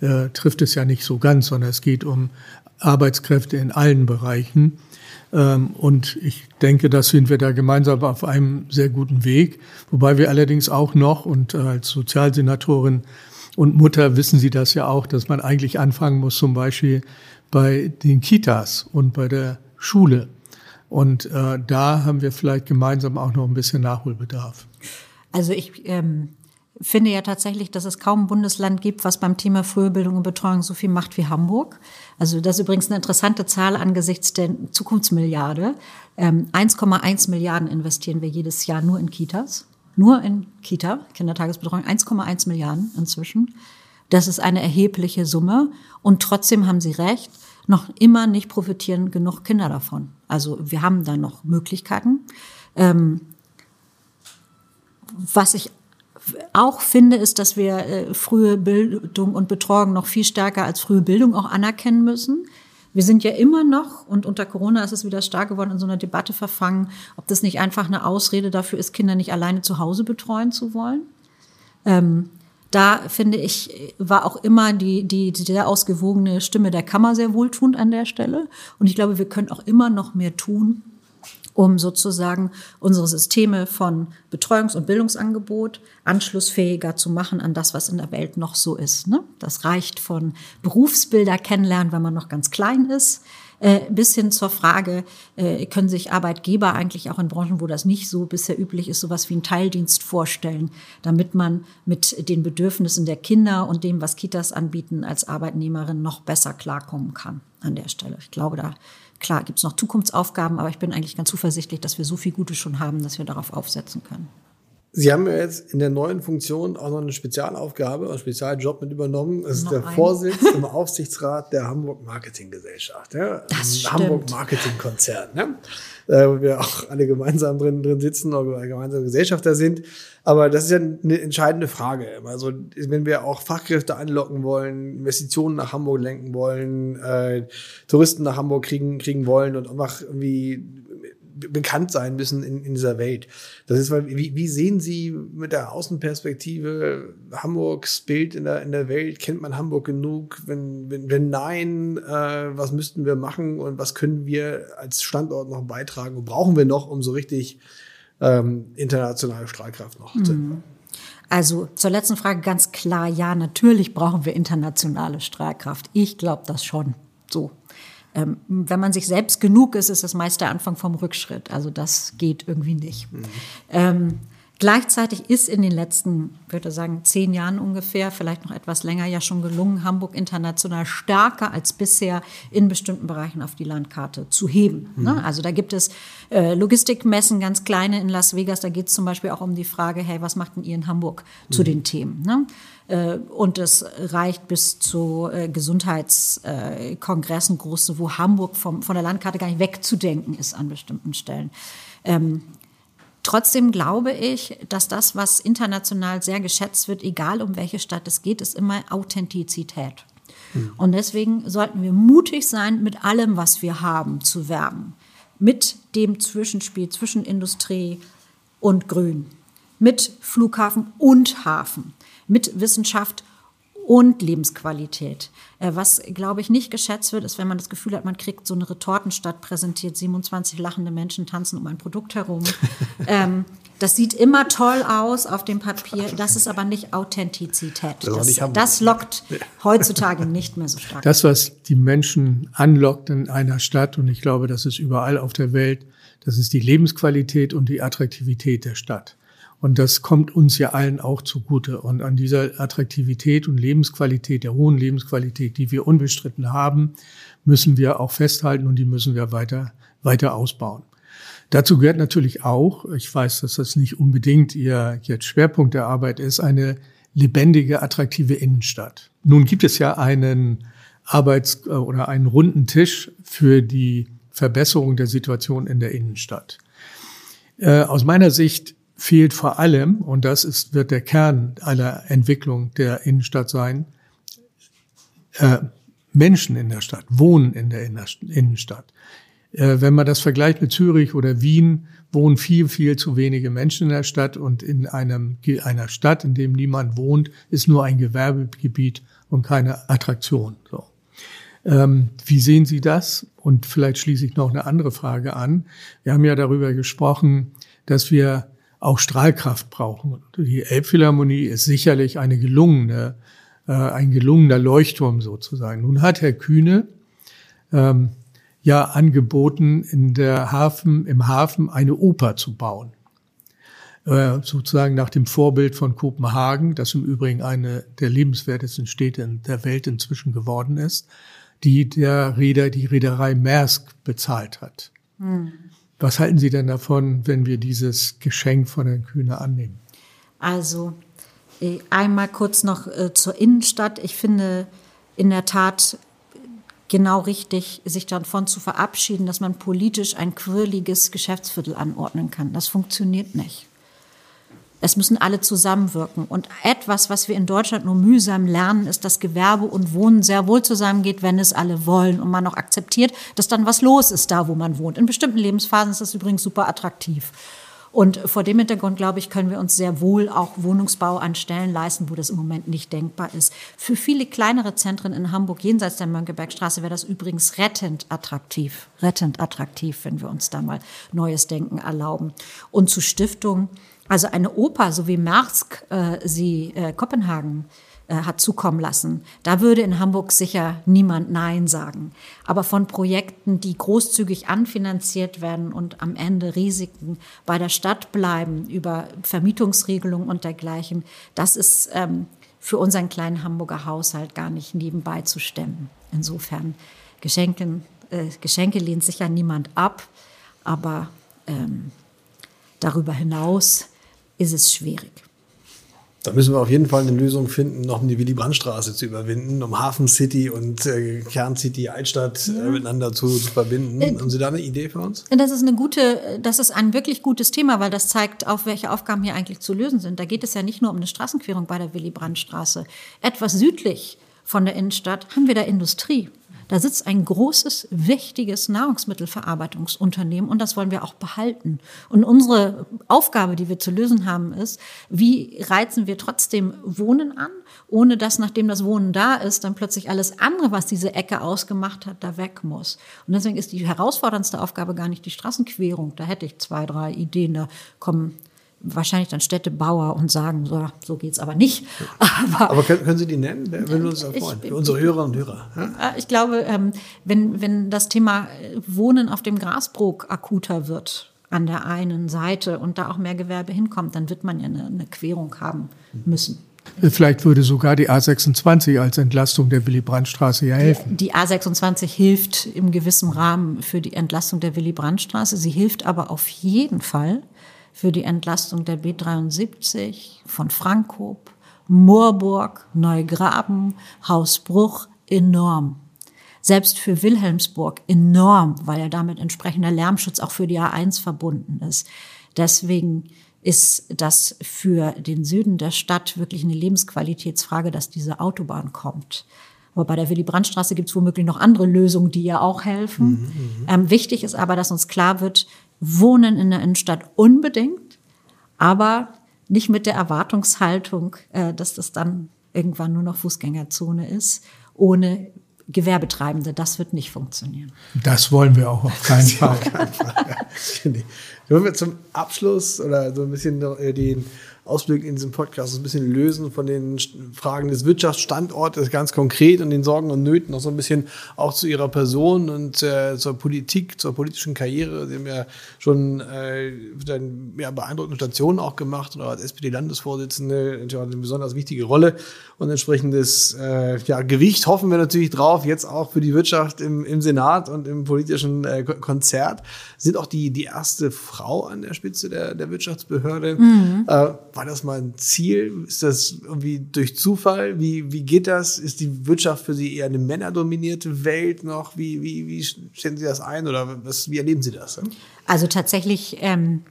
äh, trifft es ja nicht so ganz, sondern es geht um Arbeitskräfte in allen Bereichen. Ähm, und ich denke, da sind wir da gemeinsam auf einem sehr guten Weg. Wobei wir allerdings auch noch, und als Sozialsenatorin und Mutter wissen Sie das ja auch, dass man eigentlich anfangen muss, zum Beispiel bei den Kitas und bei der Schule. Und äh, da haben wir vielleicht gemeinsam auch noch ein bisschen Nachholbedarf. Also ich ähm, finde ja tatsächlich, dass es kaum ein Bundesland gibt, was beim Thema Frühbildung und Betreuung so viel macht wie Hamburg. Also das ist übrigens eine interessante Zahl angesichts der Zukunftsmilliarde. Ähm, 1,1 Milliarden investieren wir jedes Jahr nur in Kitas. Nur in Kita, Kindertagesbetreuung, 1,1 Milliarden inzwischen. Das ist eine erhebliche Summe. Und trotzdem haben Sie recht, noch immer nicht profitieren genug Kinder davon. Also wir haben da noch Möglichkeiten. Ähm, was ich auch finde, ist, dass wir äh, frühe Bildung und Betreuung noch viel stärker als frühe Bildung auch anerkennen müssen. Wir sind ja immer noch, und unter Corona ist es wieder stark geworden, in so einer Debatte verfangen, ob das nicht einfach eine Ausrede dafür ist, Kinder nicht alleine zu Hause betreuen zu wollen. Ähm, da finde ich, war auch immer die, die, die sehr ausgewogene Stimme der Kammer sehr wohltuend an der Stelle. Und ich glaube, wir können auch immer noch mehr tun, um sozusagen unsere Systeme von Betreuungs- und Bildungsangebot anschlussfähiger zu machen an das, was in der Welt noch so ist. Ne? Das reicht von Berufsbilder kennenlernen, wenn man noch ganz klein ist, äh, bis hin zur Frage, äh, können sich Arbeitgeber eigentlich auch in Branchen, wo das nicht so bisher üblich ist, sowas wie einen Teildienst vorstellen, damit man mit den Bedürfnissen der Kinder und dem, was Kitas anbieten, als Arbeitnehmerin noch besser klarkommen kann an der Stelle. Ich glaube, da Klar, gibt es noch Zukunftsaufgaben, aber ich bin eigentlich ganz zuversichtlich, dass wir so viel Gutes schon haben, dass wir darauf aufsetzen können. Sie haben ja jetzt in der neuen Funktion auch noch eine Spezialaufgabe, einen Spezialjob mit übernommen. Das ist der ein. Vorsitz im Aufsichtsrat der Hamburg Marketing Gesellschaft. Ja? Das stimmt. Hamburg Marketing Konzern. Ne? Äh, wo wir auch alle gemeinsam drin, drin sitzen oder gemeinsam Gesellschafter sind. Aber das ist ja eine entscheidende Frage. Also wenn wir auch Fachkräfte anlocken wollen, Investitionen nach Hamburg lenken wollen, äh, Touristen nach Hamburg kriegen, kriegen wollen und einfach irgendwie bekannt sein müssen in, in dieser Welt. Das ist, wie, wie sehen Sie mit der Außenperspektive Hamburgs Bild in der, in der Welt? Kennt man Hamburg genug? Wenn, wenn, wenn nein, äh, was müssten wir machen und was können wir als Standort noch beitragen und brauchen wir noch, um so richtig ähm, internationale Strahlkraft noch mhm. zu entwickeln? Also zur letzten Frage ganz klar, ja, natürlich brauchen wir internationale Strahlkraft. Ich glaube das schon. So. Ähm, wenn man sich selbst genug ist, ist das meist der Anfang vom Rückschritt. Also das geht irgendwie nicht. Mhm. Ähm, Gleichzeitig ist in den letzten, würde sagen, zehn Jahren ungefähr, vielleicht noch etwas länger, ja schon gelungen, Hamburg international stärker als bisher in bestimmten Bereichen auf die Landkarte zu heben. Mhm. Ne? Also da gibt es äh, Logistikmessen, ganz kleine in Las Vegas. Da geht es zum Beispiel auch um die Frage, hey, was macht denn ihr in Hamburg mhm. zu den Themen? Ne? Äh, und es reicht bis zu äh, Gesundheitskongressen, große, wo Hamburg vom, von der Landkarte gar nicht wegzudenken ist an bestimmten Stellen. Ähm, Trotzdem glaube ich, dass das, was international sehr geschätzt wird, egal um welche Stadt es geht, ist immer Authentizität. Mhm. Und deswegen sollten wir mutig sein, mit allem, was wir haben, zu werben. Mit dem Zwischenspiel zwischen Industrie und Grün. Mit Flughafen und Hafen. Mit Wissenschaft und Lebensqualität. Äh, was, glaube ich, nicht geschätzt wird, ist, wenn man das Gefühl hat, man kriegt so eine Retortenstadt präsentiert, 27 lachende Menschen tanzen um ein Produkt herum. ähm, das sieht immer toll aus auf dem Papier, das ist aber nicht Authentizität. Das, das lockt heutzutage nicht mehr so stark. Das, was die Menschen anlockt in einer Stadt, und ich glaube, das ist überall auf der Welt, das ist die Lebensqualität und die Attraktivität der Stadt. Und das kommt uns ja allen auch zugute. Und an dieser Attraktivität und Lebensqualität, der hohen Lebensqualität, die wir unbestritten haben, müssen wir auch festhalten und die müssen wir weiter, weiter ausbauen. Dazu gehört natürlich auch, ich weiß, dass das nicht unbedingt Ihr jetzt Schwerpunkt der Arbeit ist, eine lebendige, attraktive Innenstadt. Nun gibt es ja einen Arbeits- oder einen runden Tisch für die Verbesserung der Situation in der Innenstadt. Äh, aus meiner Sicht fehlt vor allem, und das ist, wird der Kern aller Entwicklung der Innenstadt sein, äh, Menschen in der Stadt, Wohnen in der Innenstadt. Äh, wenn man das vergleicht mit Zürich oder Wien, wohnen viel, viel zu wenige Menschen in der Stadt und in einem, einer Stadt, in dem niemand wohnt, ist nur ein Gewerbegebiet und keine Attraktion. So. Ähm, wie sehen Sie das? Und vielleicht schließe ich noch eine andere Frage an. Wir haben ja darüber gesprochen, dass wir auch Strahlkraft brauchen. Die Elbphilharmonie ist sicherlich eine gelungene, äh, ein gelungener Leuchtturm sozusagen. Nun hat Herr Kühne ähm, ja angeboten, in der Hafen, im Hafen eine Oper zu bauen. Äh, sozusagen nach dem Vorbild von Kopenhagen, das im Übrigen eine der lebenswertesten Städte der Welt inzwischen geworden ist, die der Reeder, die Reederei Maersk bezahlt hat. Hm. Was halten Sie denn davon, wenn wir dieses Geschenk von Herrn Kühne annehmen? Also äh, einmal kurz noch äh, zur Innenstadt. Ich finde in der Tat genau richtig, sich davon zu verabschieden, dass man politisch ein quirliges Geschäftsviertel anordnen kann. Das funktioniert nicht. Es müssen alle zusammenwirken. Und etwas, was wir in Deutschland nur mühsam lernen, ist, dass Gewerbe und Wohnen sehr wohl zusammengeht, wenn es alle wollen und man auch akzeptiert, dass dann was los ist da, wo man wohnt. In bestimmten Lebensphasen ist das übrigens super attraktiv. Und vor dem Hintergrund, glaube ich, können wir uns sehr wohl auch Wohnungsbau an Stellen leisten, wo das im Moment nicht denkbar ist. Für viele kleinere Zentren in Hamburg jenseits der Mönckebergstraße wäre das übrigens rettend attraktiv. Rettend attraktiv, wenn wir uns da mal neues Denken erlauben. Und zu Stiftungen, also eine Oper, so wie Maersk äh, sie äh, Kopenhagen äh, hat zukommen lassen, da würde in Hamburg sicher niemand Nein sagen. Aber von Projekten, die großzügig anfinanziert werden und am Ende Risiken bei der Stadt bleiben über Vermietungsregelungen und dergleichen, das ist ähm, für unseren kleinen Hamburger Haushalt gar nicht nebenbei zu stemmen. Insofern Geschenken, äh, Geschenke lehnt sicher niemand ab, aber ähm, darüber hinaus ist es schwierig. Da müssen wir auf jeden Fall eine Lösung finden, noch um die Willy-Brandt-Straße zu überwinden, um Hafen City und äh, Kerncity Altstadt äh, miteinander zu, zu verbinden. Äh, Haben Sie da eine Idee für uns? Das ist eine gute, das ist ein wirklich gutes Thema, weil das zeigt, auf welche Aufgaben hier eigentlich zu lösen sind. Da geht es ja nicht nur um eine Straßenquerung bei der Willy-Brandt-Straße. Etwas südlich von der Innenstadt haben wir da Industrie. Da sitzt ein großes, wichtiges Nahrungsmittelverarbeitungsunternehmen und das wollen wir auch behalten. Und unsere Aufgabe, die wir zu lösen haben, ist, wie reizen wir trotzdem Wohnen an, ohne dass, nachdem das Wohnen da ist, dann plötzlich alles andere, was diese Ecke ausgemacht hat, da weg muss. Und deswegen ist die herausforderndste Aufgabe gar nicht die Straßenquerung. Da hätte ich zwei, drei Ideen, da kommen wahrscheinlich dann Städtebauer und sagen, so, so geht's aber nicht. Aber, aber können, können, Sie die nennen? Wer will uns das freuen? Für unsere Hörer und Hörer. Ja? Äh, ich glaube, ähm, wenn, wenn das Thema äh, Wohnen auf dem Grasbrook akuter wird, an der einen Seite und da auch mehr Gewerbe hinkommt, dann wird man ja eine, eine Querung haben müssen. Vielleicht würde sogar die A26 als Entlastung der Willy-Brandt-Straße ja helfen. Die, die A26 hilft im gewissen Rahmen für die Entlastung der Willy-Brandt-Straße. Sie hilft aber auf jeden Fall für die Entlastung der B73 von Frankhof, Moorburg, Neugraben, Hausbruch enorm. Selbst für Wilhelmsburg enorm, weil ja damit entsprechender Lärmschutz auch für die A1 verbunden ist. Deswegen ist das für den Süden der Stadt wirklich eine Lebensqualitätsfrage, dass diese Autobahn kommt. Aber bei der Willy-Brandt-Straße gibt es womöglich noch andere Lösungen, die ja auch helfen. Mhm, mhm, ähm, wichtig ist aber, dass uns klar wird, Wohnen in der Innenstadt unbedingt, aber nicht mit der Erwartungshaltung, äh, dass das dann irgendwann nur noch Fußgängerzone ist, ohne Gewerbetreibende. Das wird nicht funktionieren. Das wollen wir auch auf keinen Fall. Auf keinen Fall. Wollen wir zum Abschluss oder so ein bisschen den Ausblick in diesem Podcast so ein bisschen lösen von den Fragen des Wirtschaftsstandortes ganz konkret und den Sorgen und Nöten noch so ein bisschen auch zu Ihrer Person und äh, zur Politik, zur politischen Karriere. Sie haben ja schon äh, dann, ja, beeindruckende Stationen auch gemacht oder als SPD-Landesvorsitzende eine besonders wichtige Rolle und entsprechendes äh, ja, Gewicht hoffen wir natürlich drauf, jetzt auch für die Wirtschaft im, im Senat und im politischen äh, Konzert. Sind auch die, die erste Frau an der Spitze der, der Wirtschaftsbehörde. Mhm. Äh, war das mal ein Ziel? Ist das irgendwie durch Zufall? Wie, wie geht das? Ist die Wirtschaft für Sie eher eine männerdominierte Welt noch? Wie, wie, wie stellen Sie das ein oder was, wie erleben Sie das? Also tatsächlich ähm,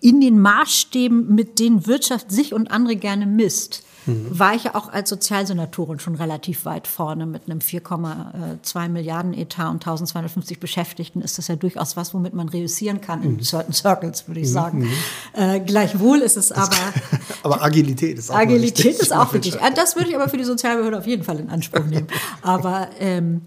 in den Maßstäben, mit denen Wirtschaft sich und andere gerne misst, mhm. war ich ja auch als Sozialsenatorin schon relativ weit vorne mit einem 4,2 Milliarden Etat und 1250 Beschäftigten ist das ja durchaus was, womit man reüssieren kann mhm. in certain circles, würde ich mhm. sagen. Mhm. Äh, gleichwohl ist es aber... aber Agilität ist auch Agilität ist auch wichtig. Das würde ich aber für die Sozialbehörde auf jeden Fall in Anspruch nehmen. aber ähm,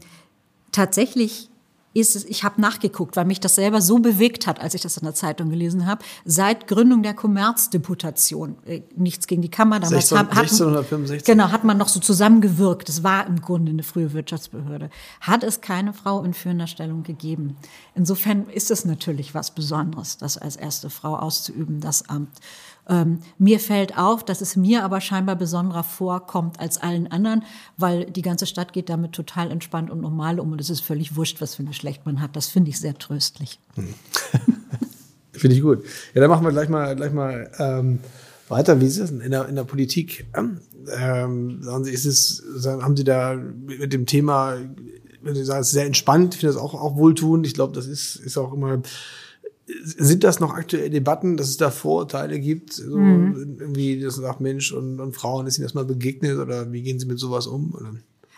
tatsächlich ist es, ich habe nachgeguckt, weil mich das selber so bewegt hat, als ich das in der Zeitung gelesen habe, seit Gründung der Kommerzdeputation. Äh, nichts gegen die Kammer. Damals 16, hat, 1665. Genau, hat man noch so zusammengewirkt. Es war im Grunde eine frühe Wirtschaftsbehörde. Hat es keine Frau in führender Stellung gegeben. Insofern ist es natürlich was Besonderes, das als erste Frau auszuüben, das Amt. Ähm, mir fällt auf, dass es mir aber scheinbar besonderer vorkommt als allen anderen, weil die ganze Stadt geht damit total entspannt und normal um und es ist völlig wurscht, was für ein Geschlecht man hat. Das finde ich sehr tröstlich. Hm. finde ich gut. Ja, dann machen wir gleich mal, gleich mal ähm, weiter. Wie ist es in der, in der Politik? Ähm, sagen Sie, ist es, haben Sie da mit dem Thema, wenn Sie sagen, es ist sehr entspannt, ich finde das auch, auch wohltuend. Ich glaube, das ist, ist auch immer sind das noch aktuelle Debatten, dass es da Vorurteile gibt, so mhm. irgendwie, das sagt Mensch und, und Frauen, ist Ihnen das mal begegnet oder wie gehen Sie mit sowas um? Oder?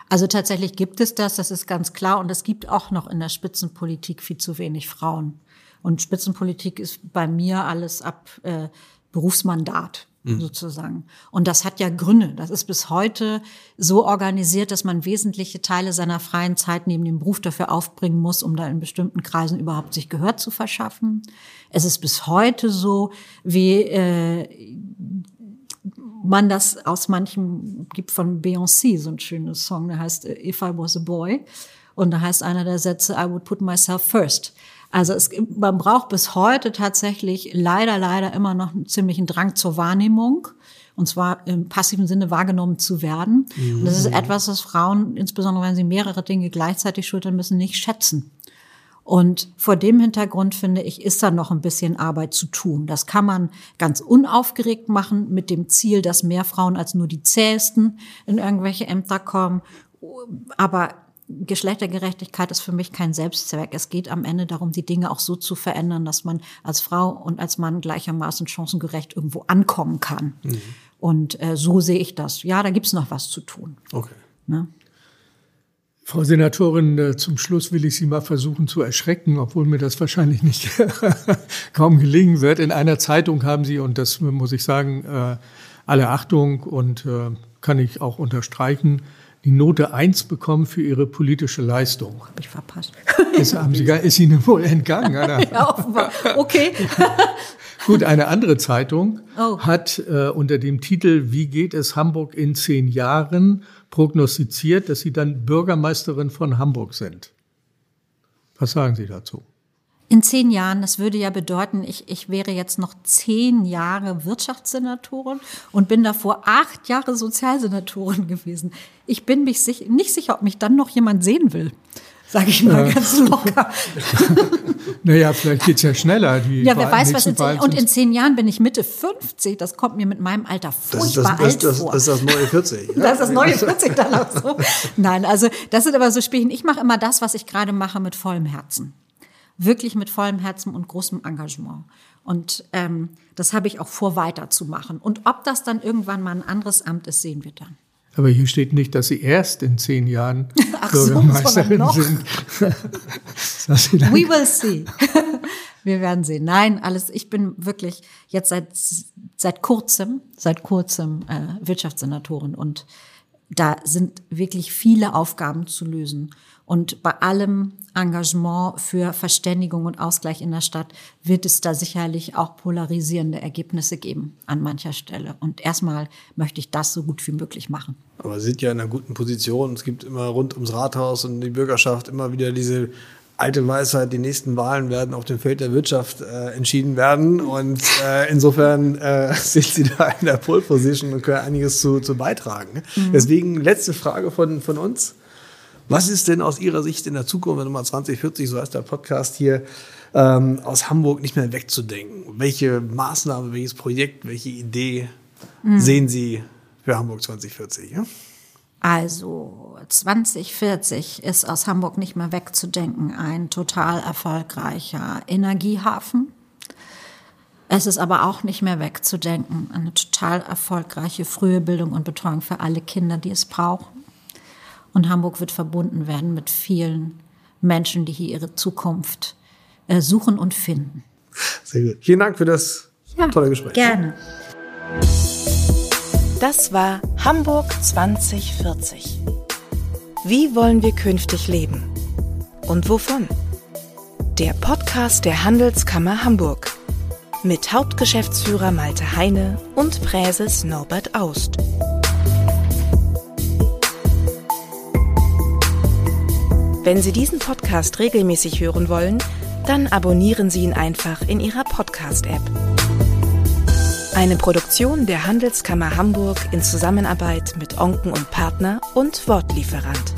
Also tatsächlich gibt es das, das ist ganz klar. Und es gibt auch noch in der Spitzenpolitik viel zu wenig Frauen. Und Spitzenpolitik ist bei mir alles ab äh, Berufsmandat. Mhm. sozusagen. Und das hat ja Gründe. Das ist bis heute so organisiert, dass man wesentliche Teile seiner freien Zeit neben dem Beruf dafür aufbringen muss, um da in bestimmten Kreisen überhaupt sich Gehör zu verschaffen. Es ist bis heute so, wie äh, man das aus manchem gibt von Beyoncé, so ein schönes Song, der heißt If I Was a Boy. Und da heißt einer der Sätze, I would put myself first. Also es, man braucht bis heute tatsächlich leider, leider immer noch einen ziemlichen Drang zur Wahrnehmung. Und zwar im passiven Sinne wahrgenommen zu werden. Mhm. Und das ist etwas, was Frauen, insbesondere wenn sie mehrere Dinge gleichzeitig schultern müssen, nicht schätzen. Und vor dem Hintergrund finde ich, ist da noch ein bisschen Arbeit zu tun. Das kann man ganz unaufgeregt machen mit dem Ziel, dass mehr Frauen als nur die zähesten in irgendwelche Ämter kommen. Aber Geschlechtergerechtigkeit ist für mich kein Selbstzweck. Es geht am Ende darum, die Dinge auch so zu verändern, dass man als Frau und als Mann gleichermaßen chancengerecht irgendwo ankommen kann. Mhm. Und äh, so sehe ich das. Ja, da gibt's noch was zu tun. Okay. Ne? Frau Senatorin, äh, zum Schluss will ich Sie mal versuchen zu erschrecken, obwohl mir das wahrscheinlich nicht kaum gelingen wird. In einer Zeitung haben Sie, und das muss ich sagen, äh, alle Achtung und äh, kann ich auch unterstreichen, die Note 1 bekommen für ihre politische Leistung. Habe ich verpasst. Ist, haben Sie, ist Ihnen wohl entgangen? Oder? ja, offenbar. Okay. Gut, eine andere Zeitung oh. hat äh, unter dem Titel Wie geht es Hamburg in zehn Jahren prognostiziert, dass Sie dann Bürgermeisterin von Hamburg sind. Was sagen Sie dazu? In zehn Jahren, das würde ja bedeuten, ich, ich wäre jetzt noch zehn Jahre Wirtschaftssenatorin und bin davor acht Jahre Sozialsenatorin gewesen. Ich bin mich sich, nicht sicher, ob mich dann noch jemand sehen will. Sage ich mal äh. ganz locker. naja, vielleicht geht's ja schneller. Die ja, wer weiß, was in zehn, Und in zehn Jahren bin ich Mitte 50. Das kommt mir mit meinem Alter furchtbar das, das, das, alt vor. Das ist das neue 40. Ja? Das ist das neue 40 dann auch so. Nein, also das sind aber so Spielchen. Ich mache immer das, was ich gerade mache, mit vollem Herzen wirklich mit vollem Herzen und großem Engagement. Und ähm, das habe ich auch vor, weiterzumachen. Und ob das dann irgendwann mal ein anderes Amt ist, sehen wir dann. Aber hier steht nicht, dass Sie erst in zehn Jahren Ach Bürgermeisterin so, sind. We will see. wir werden sehen. Nein, alles. Ich bin wirklich jetzt seit seit kurzem, seit kurzem äh, Wirtschaftssenatorin und da sind wirklich viele Aufgaben zu lösen. Und bei allem Engagement für Verständigung und Ausgleich in der Stadt wird es da sicherlich auch polarisierende Ergebnisse geben an mancher Stelle. Und erstmal möchte ich das so gut wie möglich machen. Aber Sie sind ja in einer guten Position. Es gibt immer rund ums Rathaus und die Bürgerschaft immer wieder diese alte Weisheit, die nächsten Wahlen werden auf dem Feld der Wirtschaft äh, entschieden werden. Und äh, insofern äh, sind Sie da in der Pole Position und können einiges zu, zu beitragen. Mhm. Deswegen letzte Frage von, von uns. Was ist denn aus Ihrer Sicht in der Zukunft, wenn Nummer 2040, so heißt der Podcast hier, ähm, aus Hamburg nicht mehr wegzudenken? Welche Maßnahme, welches Projekt, welche Idee mhm. sehen Sie für Hamburg 2040? Ja? Also 2040 ist aus Hamburg nicht mehr wegzudenken ein total erfolgreicher Energiehafen. Es ist aber auch nicht mehr wegzudenken eine total erfolgreiche frühe Bildung und Betreuung für alle Kinder, die es brauchen. Und Hamburg wird verbunden werden mit vielen Menschen, die hier ihre Zukunft äh, suchen und finden. Sehr gut. Vielen Dank für das ja, tolle Gespräch. Gerne. Das war Hamburg 2040. Wie wollen wir künftig leben? Und wovon? Der Podcast der Handelskammer Hamburg mit Hauptgeschäftsführer Malte Heine und Präses Norbert Aust. Wenn Sie diesen Podcast regelmäßig hören wollen, dann abonnieren Sie ihn einfach in Ihrer Podcast-App. Eine Produktion der Handelskammer Hamburg in Zusammenarbeit mit Onken und Partner und Wortlieferant.